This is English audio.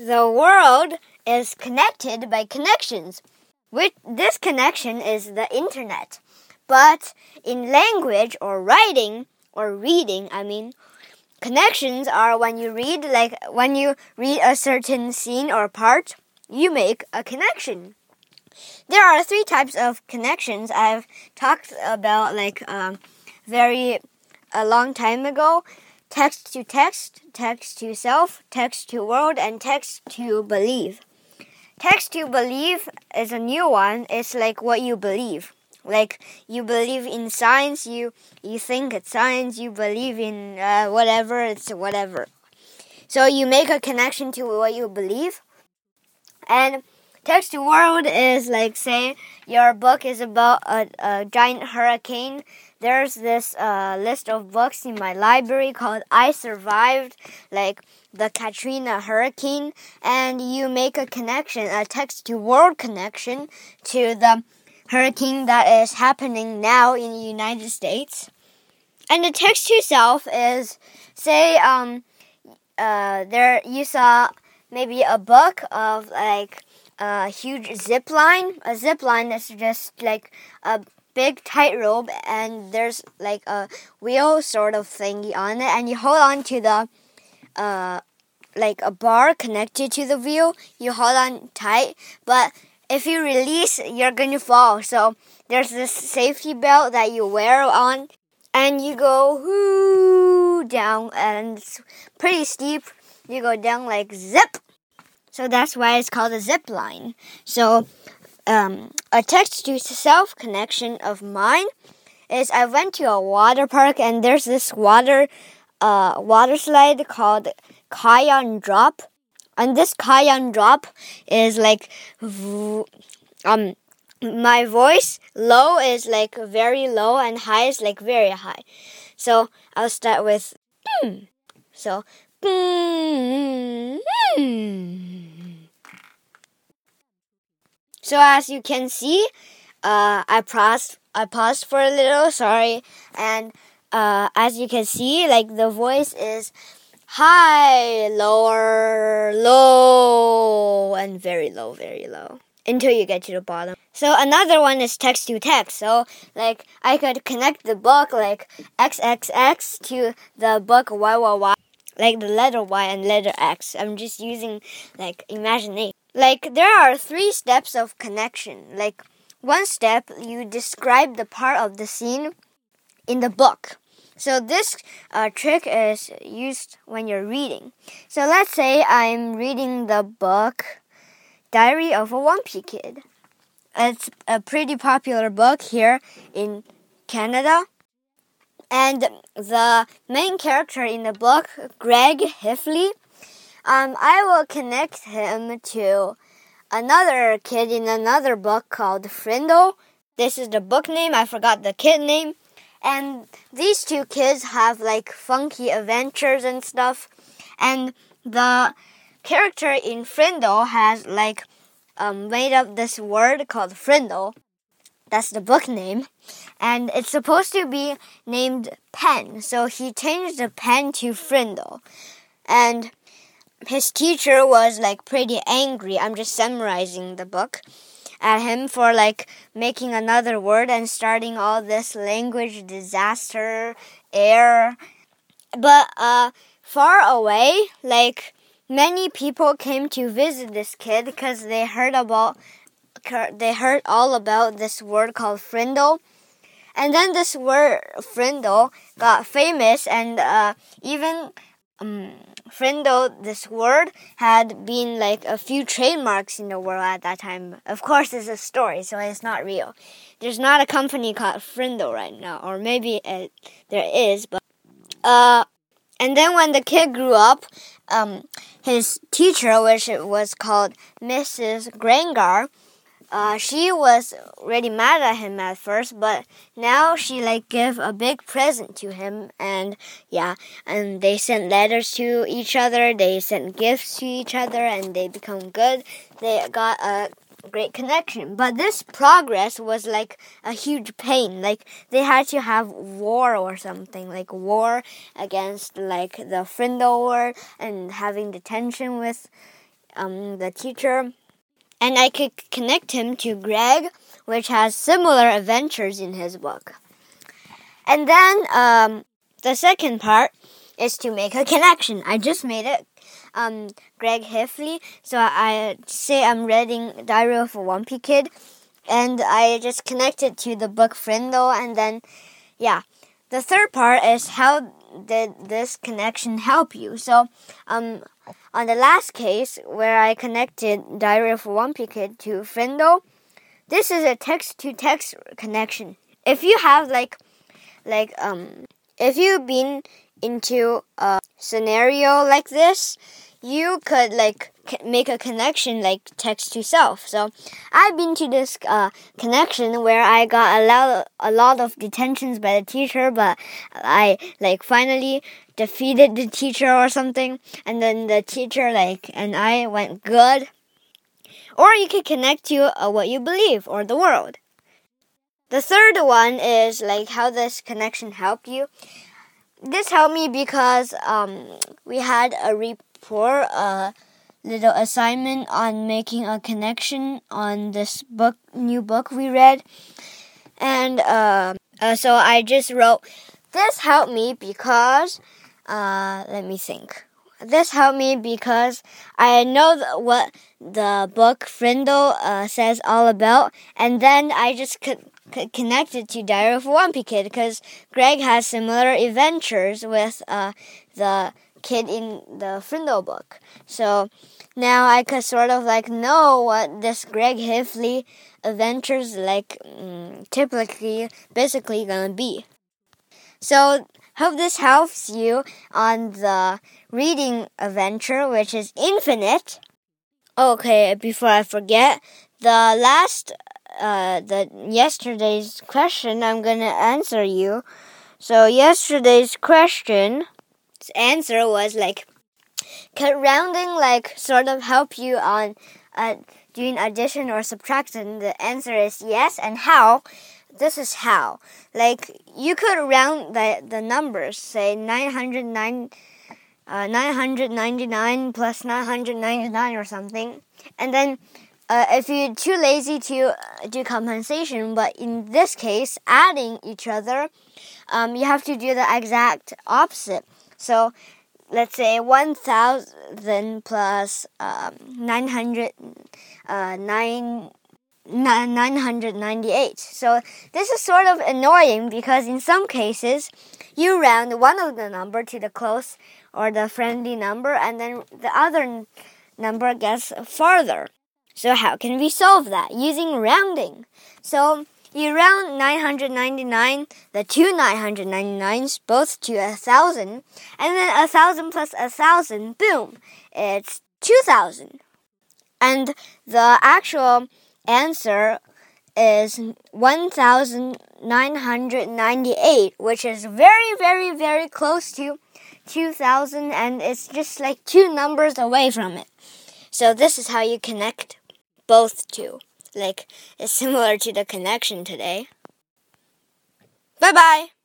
The world is connected by connections. Which this connection is the internet. But in language or writing or reading, I mean, connections are when you read like when you read a certain scene or part, you make a connection. There are three types of connections I've talked about like um, very a long time ago text to text, text to self, text to world, and text to believe. Text to believe is a new one. It's like what you believe. Like you believe in science, you you think it's science. You believe in uh, whatever, it's whatever. So you make a connection to what you believe, and text to world is like say your book is about a, a giant hurricane there's this uh, list of books in my library called I Survived, like the Katrina hurricane, and you make a connection, a text to world connection to the hurricane that is happening now in the United States. And the text to self is say um uh there you saw maybe a book of like a huge zip line. A zip line that's just like a big tightrope and there's like a wheel sort of thingy on it and you hold on to the uh like a bar connected to the wheel you hold on tight but if you release you're going to fall so there's this safety belt that you wear on and you go whoo down and it's pretty steep you go down like zip so that's why it's called a zip line so um, a text to self connection of mine is I went to a water park and there's this water uh, water slide called Kayan Drop. And this Kayan Drop is like um my voice low is like very low and high is like very high. So I'll start with mm. so mm. So as you can see, uh, I paused. I paused for a little. Sorry, and uh, as you can see, like the voice is high, lower, low, and very low, very low until you get to the bottom. So another one is text to text. So like I could connect the book like XXX to the book YYY, like the letter Y and letter X. I'm just using like imagination. Like, there are three steps of connection. Like, one step, you describe the part of the scene in the book. So, this uh, trick is used when you're reading. So, let's say I'm reading the book Diary of a Wimpy Kid. It's a pretty popular book here in Canada. And the main character in the book, Greg Heffley, um, I will connect him to another kid in another book called Frindle. This is the book name. I forgot the kid name. And these two kids have like funky adventures and stuff. And the character in Frindle has like um, made up this word called Frindle. That's the book name. And it's supposed to be named Pen. So he changed the pen to Frindle. And his teacher was like pretty angry. I'm just summarizing the book at him for like making another word and starting all this language disaster error. But uh, far away, like many people came to visit this kid because they heard about they heard all about this word called frindle. And then this word frindle got famous and uh, even um, Frindle, this word, had been like a few trademarks in the world at that time. Of course, it's a story, so it's not real. There's not a company called Frindle right now, or maybe it, there is, but uh, and then when the kid grew up, um, his teacher, which was called Mrs. Granger, uh, she was really mad at him at first, but now she like gave a big present to him, and yeah, and they sent letters to each other, they sent gifts to each other, and they become good. They got a great connection. But this progress was like a huge pain. Like they had to have war or something, like war against like the war and having the tension with um, the teacher, and I could connect him to Greg, which has similar adventures in his book. And then um, the second part is to make a connection. I just made it. Um, Greg Heffley. So I say I'm reading Diary of a Wimpy Kid, and I just connected to the book Friendo, and then, yeah. The third part is how did this connection help you? So, um, on the last case where I connected Diary of a Kid to Friendo, this is a text-to-text connection. If you have like, like um, if you've been into a scenario like this, you could like make a connection like text to self. So I've been to this uh, connection where I got a lot a lot of detentions by the teacher, but I like finally defeated the teacher or something, and then the teacher like and I went good. Or you could connect to uh, what you believe or the world. The third one is like how this connection helped you. This helped me because um, we had a report. a little assignment on making a connection on this book, new book we read. And uh, uh, so I just wrote, this helped me because, uh, let me think. This helped me because I know what the book Friendo uh, says all about, and then I just co connected to Diary of a Wimpy Kid because Greg has similar adventures with uh, the kid in the Frindle book. So now I could sort of like know what this Greg Heffley adventures like mm, typically basically gonna be. So hope this helps you on the reading adventure which is infinite. Okay, before I forget, the last uh the yesterday's question I'm gonna answer you. So yesterday's question answer was like could rounding like sort of help you on uh, doing addition or subtraction? The answer is yes. And how? This is how. Like you could round the the numbers, say 909 uh, 999 plus 999 or something. And then uh, if you're too lazy to uh, do compensation, but in this case, adding each other, um, you have to do the exact opposite. So let's say 1000 plus um, 900 uh, 9 998. So this is sort of annoying because in some cases you round one of the number to the close or the friendly number and then the other number gets farther. So how can we solve that? Using rounding. So you round 999, the two 999s, both to a thousand, and then a thousand plus a thousand, boom, it's 2000. And the actual answer is 1998, which is very, very, very close to 2000, and it's just like two numbers away from it. So, this is how you connect both two like is similar to the connection today. Bye bye.